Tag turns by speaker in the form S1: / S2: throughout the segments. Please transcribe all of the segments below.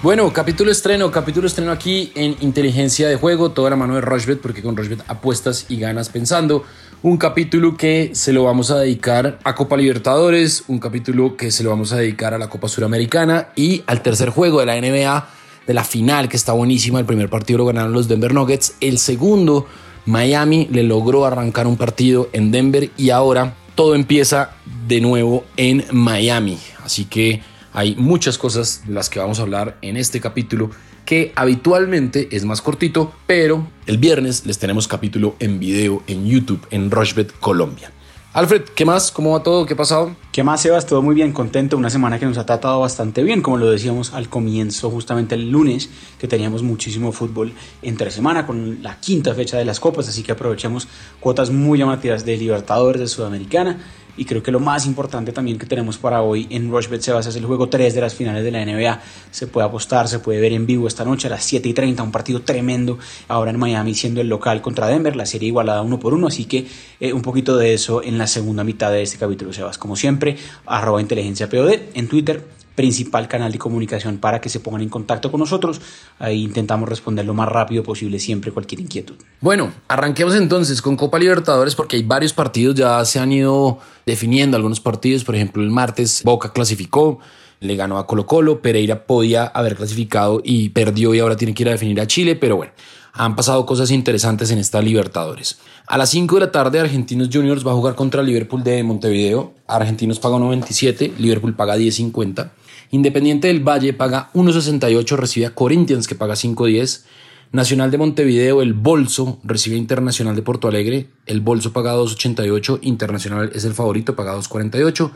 S1: Bueno, capítulo estreno, capítulo estreno aquí en Inteligencia de Juego, toda la mano de Rushbet, porque con Rushbet apuestas y ganas pensando. Un capítulo que se lo vamos a dedicar a Copa Libertadores, un capítulo que se lo vamos a dedicar a la Copa Suramericana y al tercer juego de la NBA, de la final, que está buenísima. El primer partido lo ganaron los Denver Nuggets, el segundo, Miami le logró arrancar un partido en Denver y ahora todo empieza de nuevo en Miami. Así que hay muchas cosas de las que vamos a hablar en este capítulo que habitualmente es más cortito, pero el viernes les tenemos capítulo en video en YouTube en Rushbet Colombia. Alfred, ¿qué más? ¿Cómo va todo? ¿Qué ha pasado?
S2: ¿Qué más, Sebas? Todo muy bien, contento. Una semana que nos ha tratado bastante bien, como lo decíamos al comienzo, justamente el lunes, que teníamos muchísimo fútbol entre semana con la quinta fecha de las copas, así que aprovechemos cuotas muy llamativas de Libertadores, de Sudamericana y creo que lo más importante también que tenemos para hoy en Rushbet Sebas es el juego 3 de las finales de la NBA. Se puede apostar, se puede ver en vivo esta noche a las 7 y 30, un partido tremendo ahora en Miami siendo el local contra Denver, la serie igualada uno por uno, así que eh, un poquito de eso en la segunda mitad de este capítulo Sebas. Como siempre, arroba inteligencia POD en Twitter principal canal de comunicación para que se pongan en contacto con nosotros. Ahí intentamos responder lo más rápido posible siempre cualquier inquietud.
S1: Bueno, arranquemos entonces con Copa Libertadores porque hay varios partidos, ya se han ido definiendo algunos partidos, por ejemplo el martes Boca clasificó, le ganó a Colo Colo, Pereira podía haber clasificado y perdió y ahora tiene que ir a definir a Chile, pero bueno, han pasado cosas interesantes en esta Libertadores. A las 5 de la tarde Argentinos Juniors va a jugar contra Liverpool de Montevideo, Argentinos paga 1.27, Liverpool paga 10.50. Independiente del Valle paga 1.68, recibe a Corinthians que paga 5.10. Nacional de Montevideo, el Bolso, recibe a Internacional de Porto Alegre. El Bolso paga 2.88, Internacional es el favorito, paga 2.48.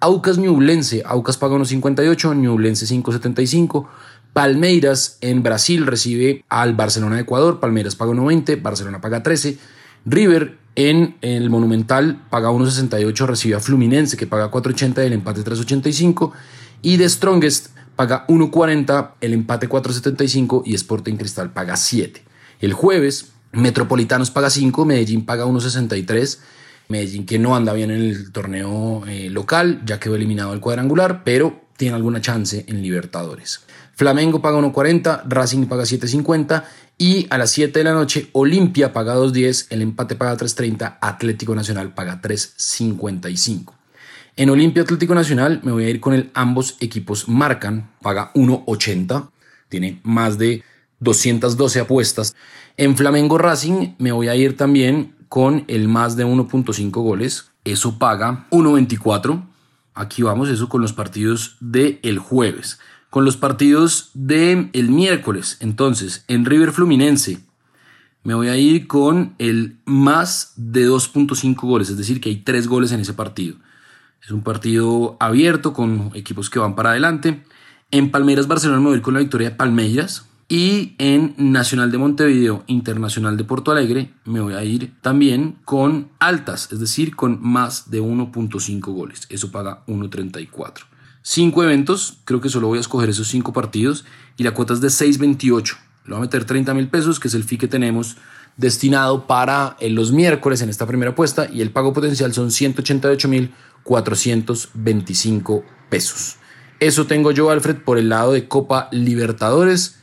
S1: Aucas Ñublense, Aucas paga 1.58, Ñublense 5.75. Palmeiras en Brasil recibe al Barcelona de Ecuador, Palmeiras paga 1.20, Barcelona paga 13. River en el Monumental paga 1.68, recibe a Fluminense que paga 4.80 y el empate 3.85. Y The Strongest paga 1.40, el empate 4.75 y Sporting Cristal paga 7. El jueves, Metropolitanos paga 5, Medellín paga 1.63. Medellín que no anda bien en el torneo eh, local, ya quedó eliminado el cuadrangular, pero tiene alguna chance en Libertadores. Flamengo paga 1.40, Racing paga 7.50 y a las 7 de la noche Olimpia paga 2.10, el empate paga 3.30, Atlético Nacional paga 3.55. En Olimpia Atlético Nacional me voy a ir con el ambos equipos marcan, paga 1.80, tiene más de 212 apuestas. En Flamengo Racing me voy a ir también con el más de 1.5 goles, eso paga 1.24. Aquí vamos, eso con los partidos del el jueves. Con los partidos del el miércoles, entonces, en River Fluminense, me voy a ir con el más de 2.5 goles, es decir, que hay 3 goles en ese partido. Es un partido abierto con equipos que van para adelante. En Palmeiras Barcelona me voy con la victoria de Palmeiras. Y en Nacional de Montevideo, Internacional de Porto Alegre, me voy a ir también con altas, es decir, con más de 1.5 goles. Eso paga 1.34. Cinco eventos, creo que solo voy a escoger esos cinco partidos y la cuota es de 6.28. Le voy a meter 30 mil pesos, que es el fee que tenemos destinado para eh, los miércoles en esta primera apuesta y el pago potencial son 188 mil 425 pesos. Eso tengo yo, Alfred, por el lado de Copa Libertadores.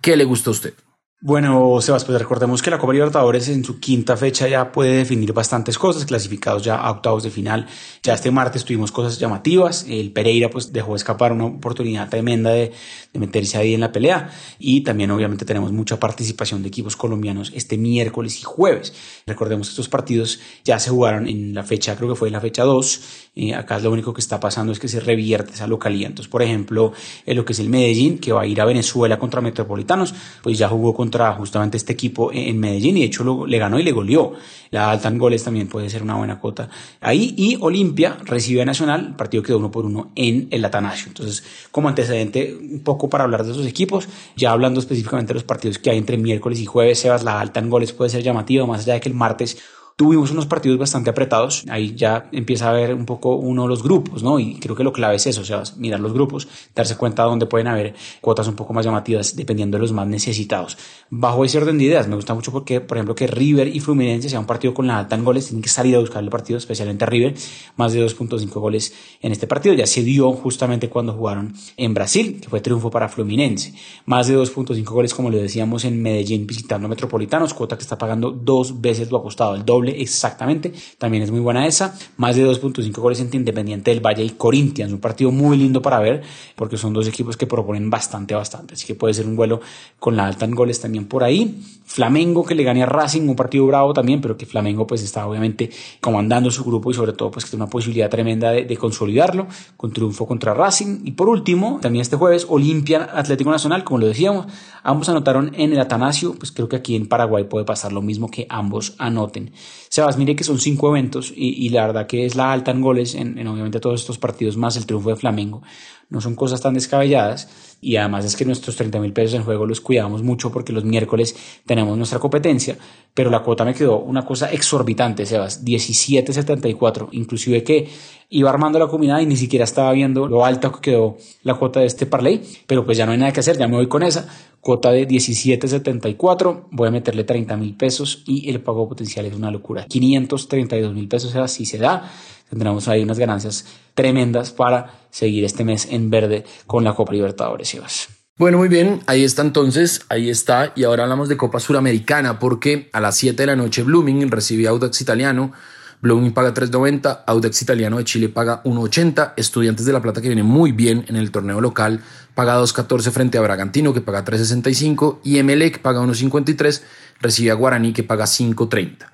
S1: ¿Qué le gusta a usted?
S2: Bueno, Sebas, pues recordemos que la Copa Libertadores en su quinta fecha ya puede definir bastantes cosas, clasificados ya a octavos de final. Ya este martes tuvimos cosas llamativas. El Pereira pues dejó escapar una oportunidad tremenda de, de meterse ahí en la pelea. Y también obviamente tenemos mucha participación de equipos colombianos este miércoles y jueves. Recordemos que estos partidos ya se jugaron en la fecha, creo que fue en la fecha 2. Eh, acá lo único que está pasando es que se revierte esa localidad. Entonces, por ejemplo, en lo que es el Medellín, que va a ir a Venezuela contra Metropolitanos, pues ya jugó contra justamente este equipo en Medellín y de hecho le ganó y le goleó. La alta en goles también puede ser una buena cuota ahí. Y Olimpia recibe Nacional, el partido quedó uno por uno en el Atanasio. Entonces, como antecedente, un poco para hablar de esos equipos, ya hablando específicamente de los partidos que hay entre miércoles y jueves, Sebas, la alta en goles puede ser llamativa, más allá de que el martes Tuvimos unos partidos bastante apretados, ahí ya empieza a ver un poco uno de los grupos, ¿no? Y creo que lo clave es eso, o sea, mirar los grupos, darse cuenta de dónde pueden haber cuotas un poco más llamativas dependiendo de los más necesitados. Bajo ese orden de ideas, me gusta mucho porque, por ejemplo, que River y Fluminense sea un partido con la alta en goles, tienen que salir a buscar el partido, especialmente River, más de 2.5 goles en este partido. Ya se dio justamente cuando jugaron en Brasil, que fue triunfo para Fluminense. Más de 2.5 goles, como le decíamos, en Medellín visitando Metropolitanos, cuota que está pagando dos veces lo apostado, el doble exactamente. También es muy buena esa. Más de 2.5 goles entre Independiente del Valle y Corinthians, un partido muy lindo para ver porque son dos equipos que proponen bastante, bastante. Así que puede ser un vuelo con la alta en goles también por ahí. Flamengo que le gane a Racing, un partido bravo también, pero que Flamengo pues está obviamente comandando su grupo y sobre todo pues que tiene una posibilidad tremenda de, de consolidarlo con triunfo contra Racing. Y por último, también este jueves, Olimpia Atlético Nacional, como lo decíamos, ambos anotaron en el Atanasio, pues creo que aquí en Paraguay puede pasar lo mismo que ambos anoten. Sebas, mire que son cinco eventos y, y la verdad que es la alta en goles en, en obviamente todos estos partidos más el triunfo de Flamengo no son cosas tan descabelladas y además es que nuestros 30 mil pesos en juego los cuidamos mucho porque los miércoles tenemos nuestra competencia, pero la cuota me quedó una cosa exorbitante, Sebas, 17.74, inclusive que iba armando la comunidad y ni siquiera estaba viendo lo alta que quedó la cuota de este parlay, pero pues ya no hay nada que hacer, ya me voy con esa, cuota de 17.74, voy a meterle 30 mil pesos y el pago potencial es una locura, 532 mil pesos, Sebas, si se da, tendremos ahí unas ganancias tremendas para seguir este mes en verde con la Copa Libertadores, Ibas.
S1: Bueno, muy bien, ahí está entonces, ahí está, y ahora hablamos de Copa Suramericana porque a las 7 de la noche Blooming recibe a Audax Italiano, Blooming paga 3.90, Audax Italiano de Chile paga 1.80, Estudiantes de La Plata que viene muy bien en el torneo local paga 2.14 frente a Bragantino que paga 3.65 y Emelec paga 1.53, recibe a Guaraní que paga 5.30.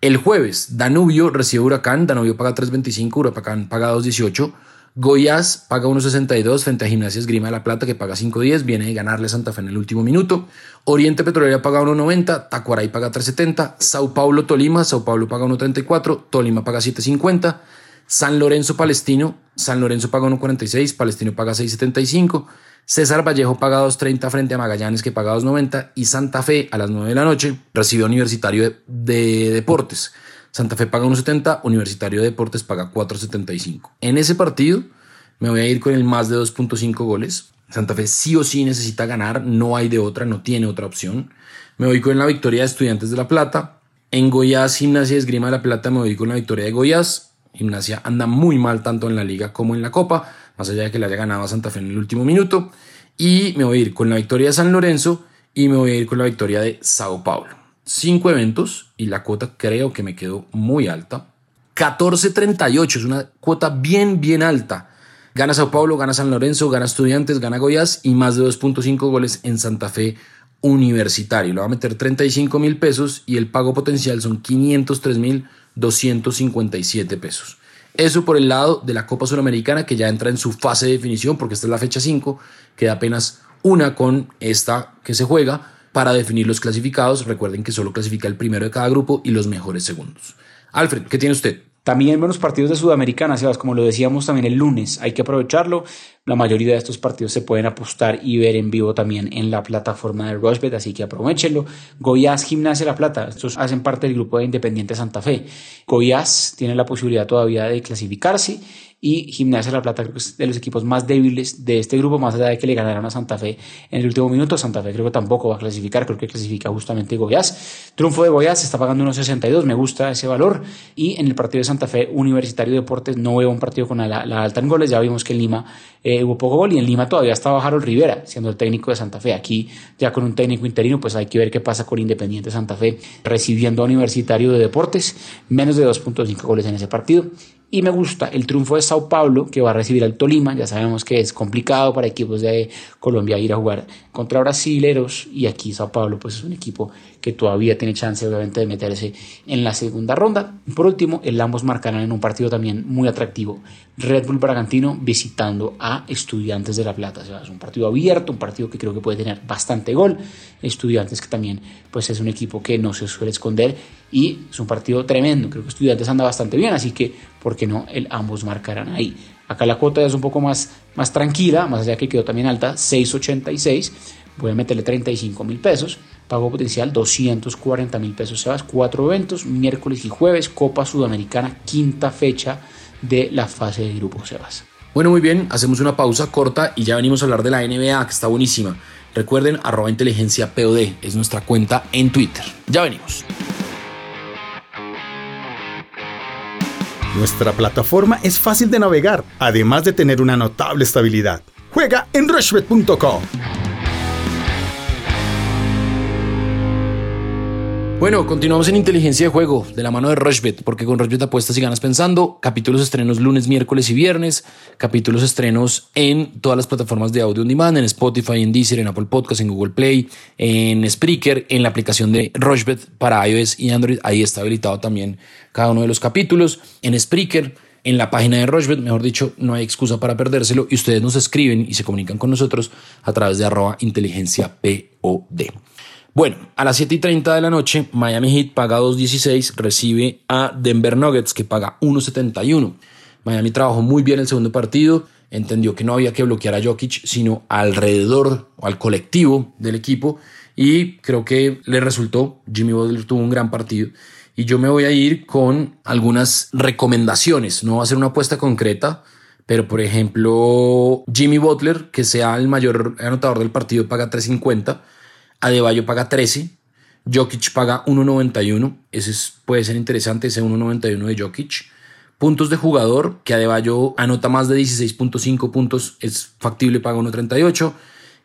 S1: El jueves, Danubio recibe Huracán, Danubio paga 3.25, Huracán paga 2.18, Goiás paga 1.62 frente a Gimnasia Esgrima de la Plata que paga 5.10, viene de ganarle Santa Fe en el último minuto. Oriente Petrolera paga 1.90, Tacuaray paga 3.70, Sao Paulo Tolima, Sao Paulo paga 1.34, Tolima paga 7.50, San Lorenzo Palestino, San Lorenzo paga 1.46, Palestino paga 6.75, César Vallejo paga 2.30 frente a Magallanes que paga 2.90 y Santa Fe a las 9 de la noche recibe Universitario de, de Deportes. Santa Fe paga 1.70, Universitario de Deportes paga 4.75. En ese partido me voy a ir con el más de 2.5 goles. Santa Fe sí o sí necesita ganar, no hay de otra, no tiene otra opción. Me voy con la victoria de Estudiantes de La Plata. En Goiás, Gimnasia Esgrima de La Plata, me voy con la victoria de Goiás. Gimnasia anda muy mal tanto en la liga como en la Copa, más allá de que le haya ganado a Santa Fe en el último minuto. Y me voy a ir con la victoria de San Lorenzo y me voy a ir con la victoria de Sao Paulo cinco eventos y la cuota creo que me quedó muy alta. 14.38 es una cuota bien, bien alta. Gana Sao Paulo, gana San Lorenzo, gana Estudiantes, gana Goiás y más de 2.5 goles en Santa Fe Universitario. Le va a meter 35 mil pesos y el pago potencial son 503 mil 257 pesos. Eso por el lado de la Copa Suramericana que ya entra en su fase de definición porque esta es la fecha 5, queda apenas una con esta que se juega para definir los clasificados. Recuerden que solo clasifica el primero de cada grupo y los mejores segundos. Alfred, ¿qué tiene usted?
S2: También buenos partidos de Sudamericana, Sebas, como lo decíamos también el lunes, hay que aprovecharlo. La mayoría de estos partidos se pueden apostar y ver en vivo también en la plataforma de Rushbet, así que aprovechenlo. Goiás Gimnasia La Plata, estos hacen parte del grupo de Independiente Santa Fe. Goiás tiene la posibilidad todavía de clasificarse y Gimnasia La Plata creo que es de los equipos más débiles de este grupo, más allá de que le ganaron a Santa Fe en el último minuto. Santa Fe creo que tampoco va a clasificar, creo que clasifica justamente Goiás. Triunfo de Goiás está pagando unos 62, me gusta ese valor. Y en el partido de Santa Fe Universitario de Deportes no veo un partido con la, alta en goles, ya vimos que Lima hubo poco gol y en Lima todavía estaba Harold Rivera siendo el técnico de Santa Fe. Aquí ya con un técnico interino, pues hay que ver qué pasa con Independiente Santa Fe recibiendo a Universitario de Deportes, menos de 2.5 goles en ese partido. Y me gusta el triunfo de Sao Paulo, que va a recibir al Tolima. Ya sabemos que es complicado para equipos de Colombia ir a jugar contra brasileros. Y aquí Sao Paulo pues es un equipo que todavía tiene chance obviamente de meterse en la segunda ronda. Por último, el ambos marcarán en un partido también muy atractivo. Red Bull Bragantino visitando a Estudiantes de La Plata. Es un partido abierto, un partido que creo que puede tener bastante gol. Estudiantes que también pues es un equipo que no se suele esconder y es un partido tremendo. Creo que Estudiantes anda bastante bien, así que, ¿por qué no? Ambos marcarán ahí. Acá la cuota es un poco más, más tranquila, más allá que quedó también alta, 6.86. Voy a meterle 35 mil pesos. pago potencial 240 mil pesos. Sebas, cuatro eventos, miércoles y jueves, Copa Sudamericana, quinta fecha de la fase de grupo, Sebas.
S1: Bueno, muy bien, hacemos una pausa corta y ya venimos a hablar de la NBA, que está buenísima. Recuerden, arroba inteligencia POD es nuestra cuenta en Twitter. Ya venimos.
S3: Nuestra plataforma es fácil de navegar, además de tener una notable estabilidad. Juega en rushbet.com.
S1: Bueno, continuamos en inteligencia de juego de la mano de Rushbet, porque con Rushbet apuestas y ganas pensando. Capítulos estrenos lunes, miércoles y viernes. Capítulos estrenos en todas las plataformas de audio on demand, en Spotify, en Deezer, en Apple Podcasts, en Google Play, en Spreaker, en la aplicación de Rushbet para iOS y Android. Ahí está habilitado también cada uno de los capítulos. En Spreaker, en la página de Rushbet, mejor dicho, no hay excusa para perdérselo y ustedes nos escriben y se comunican con nosotros a través de arroba inteligencia POD. Bueno, a las 7 y 30 de la noche, Miami Heat paga 2.16, recibe a Denver Nuggets que paga 1.71. Miami trabajó muy bien el segundo partido, entendió que no había que bloquear a Jokic, sino alrededor o al colectivo del equipo y creo que le resultó. Jimmy Butler tuvo un gran partido y yo me voy a ir con algunas recomendaciones. No va a ser una apuesta concreta, pero por ejemplo, Jimmy Butler, que sea el mayor anotador del partido, paga 3.50. Adebayo paga 13, Jokic paga 1.91, ese puede ser interesante, ese 1.91 de Jokic. Puntos de jugador, que Adebayo anota más de 16.5 puntos, es factible, paga 1.38.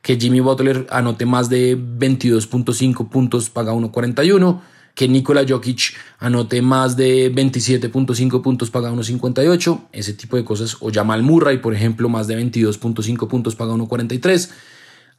S1: Que Jimmy Butler anote más de 22.5 puntos, paga 1.41. Que Nikola Jokic anote más de 27.5 puntos, paga 1.58. Ese tipo de cosas. O Jamal Murray, por ejemplo, más de 22.5 puntos, paga 1.43.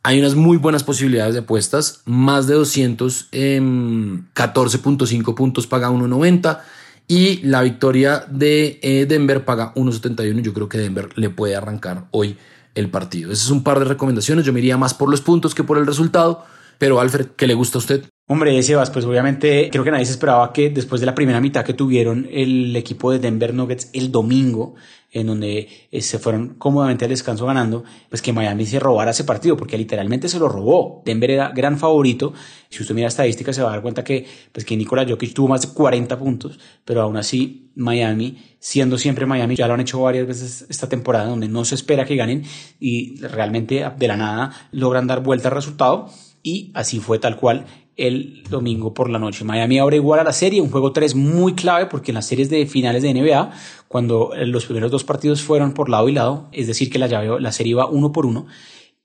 S1: Hay unas muy buenas posibilidades de apuestas, más de 200, 14.5 puntos paga 1.90 y la victoria de eh, Denver paga 1.71. Yo creo que Denver le puede arrancar hoy el partido. Ese es un par de recomendaciones. Yo me iría más por los puntos que por el resultado. Pero Alfred, ¿qué le gusta a usted?
S2: Hombre, Sebas, pues obviamente creo que nadie se esperaba que después de la primera mitad que tuvieron el equipo de Denver Nuggets el domingo, en donde eh, se fueron cómodamente al descanso ganando, pues que Miami se robara ese partido, porque literalmente se lo robó. Denver era gran favorito. Si usted mira estadísticas se va a dar cuenta que, pues que Nikola Jokic tuvo más de 40 puntos, pero aún así Miami, siendo siempre Miami, ya lo han hecho varias veces esta temporada, donde no se espera que ganen y realmente de la nada logran dar vuelta al resultado. Y así fue tal cual el domingo por la noche. Miami abre igual a la serie, un juego 3 muy clave porque en las series de finales de NBA, cuando los primeros dos partidos fueron por lado y lado, es decir, que la, llave, la serie iba uno por uno,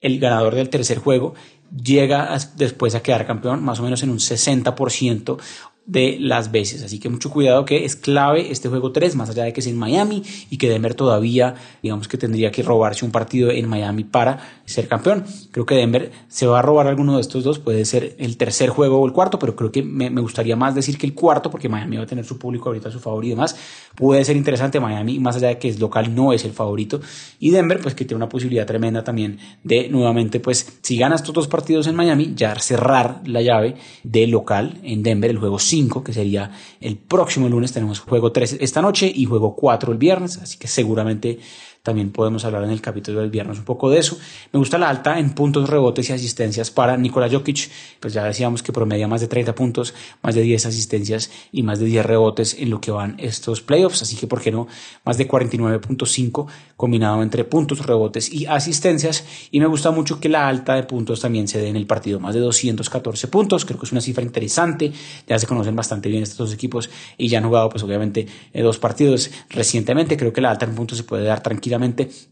S2: el ganador del tercer juego llega después a quedar campeón más o menos en un 60% de las veces. Así que mucho cuidado que es clave este juego 3, más allá de que es en Miami y que Denver todavía, digamos que tendría que robarse un partido en Miami para ser campeón. Creo que Denver se va a robar alguno de estos dos, puede ser el tercer juego o el cuarto, pero creo que me, gustaría más decir que el cuarto, porque Miami va a tener su público ahorita a su favor y demás. Puede ser interesante Miami, más allá de que es local, no es el favorito. Y Denver, pues que tiene una posibilidad tremenda también de nuevamente, pues si gana estos dos partidos en Miami, ya cerrar la llave de local en Denver, el juego 5, que sería el próximo lunes. Tenemos juego 3 esta noche y juego 4 el viernes, así que seguramente también podemos hablar en el capítulo del viernes un poco de eso. Me gusta la alta en puntos, rebotes y asistencias para Nikola Jokic. Pues ya decíamos que promedia más de 30 puntos, más de 10 asistencias y más de 10 rebotes en lo que van estos playoffs. Así que, ¿por qué no? Más de 49.5 combinado entre puntos, rebotes y asistencias. Y me gusta mucho que la alta de puntos también se dé en el partido. Más de 214 puntos. Creo que es una cifra interesante. Ya se conocen bastante bien estos dos equipos y ya han jugado, pues obviamente, eh, dos partidos recientemente. Creo que la alta en puntos se puede dar tranquilamente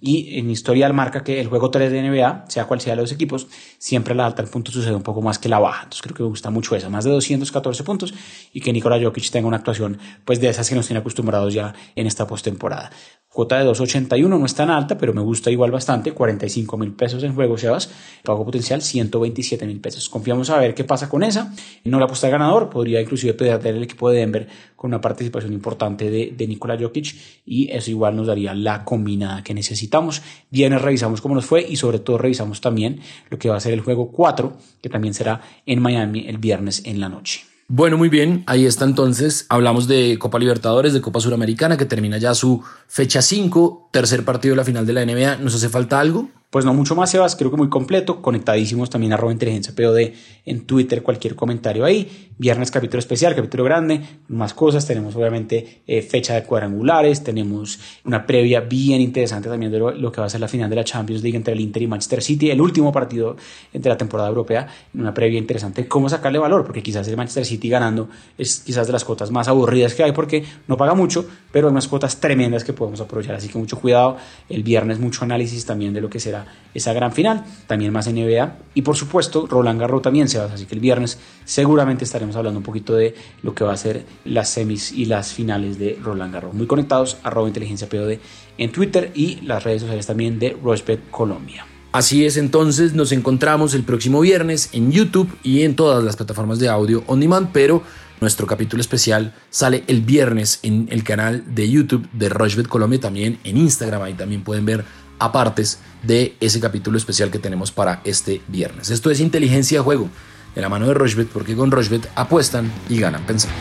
S2: y en historial marca que el juego 3 de NBA, sea cual sea los equipos, siempre la alta en puntos sucede un poco más que la baja. Entonces creo que me gusta mucho esa, más de 214 puntos y que Nikola Jokic tenga una actuación pues de esas que nos tiene acostumbrados ya en esta postemporada. Cuota de 2.81 no es tan alta, pero me gusta igual bastante. 45 mil pesos en juego, Sebas. Pago potencial 127 mil pesos. Confiamos a ver qué pasa con esa. No la apuesta al ganador. Podría inclusive perder el equipo de Denver con una participación importante de, de Nikola Jokic. Y eso igual nos daría la combinada que necesitamos. Bien, revisamos cómo nos fue y sobre todo revisamos también lo que va a ser el juego 4, que también será en Miami el viernes en la noche.
S1: Bueno, muy bien, ahí está entonces. Hablamos de Copa Libertadores, de Copa Suramericana, que termina ya su fecha 5, tercer partido de la final de la NBA. ¿Nos hace falta algo?
S2: Pues no mucho más, Sebas, creo que muy completo, conectadísimos también arroba inteligencia POD en Twitter, cualquier comentario ahí. Viernes capítulo especial, capítulo grande, más cosas. Tenemos obviamente eh, fecha de cuadrangulares, tenemos una previa bien interesante también de lo, que va a ser la final de la Champions League entre el Inter y Manchester City, el último partido entre la temporada europea, una previa interesante cómo sacarle valor, porque quizás el Manchester City ganando es quizás de las cuotas más aburridas que hay porque no paga mucho, pero hay unas cuotas tremendas que podemos aprovechar, así que mucho cuidado. El viernes mucho análisis también de lo que será esa gran final, también más NBA y por supuesto Roland Garros también se va, así que el viernes seguramente estaremos hablando un poquito de lo que va a ser las semis y las finales de Roland Garros. Muy conectados, arroba inteligencia POD en Twitter y las redes sociales también de Rochebet Colombia.
S1: Así es, entonces nos encontramos el próximo viernes en YouTube y en todas las plataformas de audio on demand, pero nuestro capítulo especial sale el viernes en el canal de YouTube de Rochebet Colombia, también en Instagram, ahí también pueden ver apartes de ese capítulo especial que tenemos para este viernes. Esto es inteligencia de juego, de la mano de Rochbet, porque con Rochbet apuestan y ganan pensando.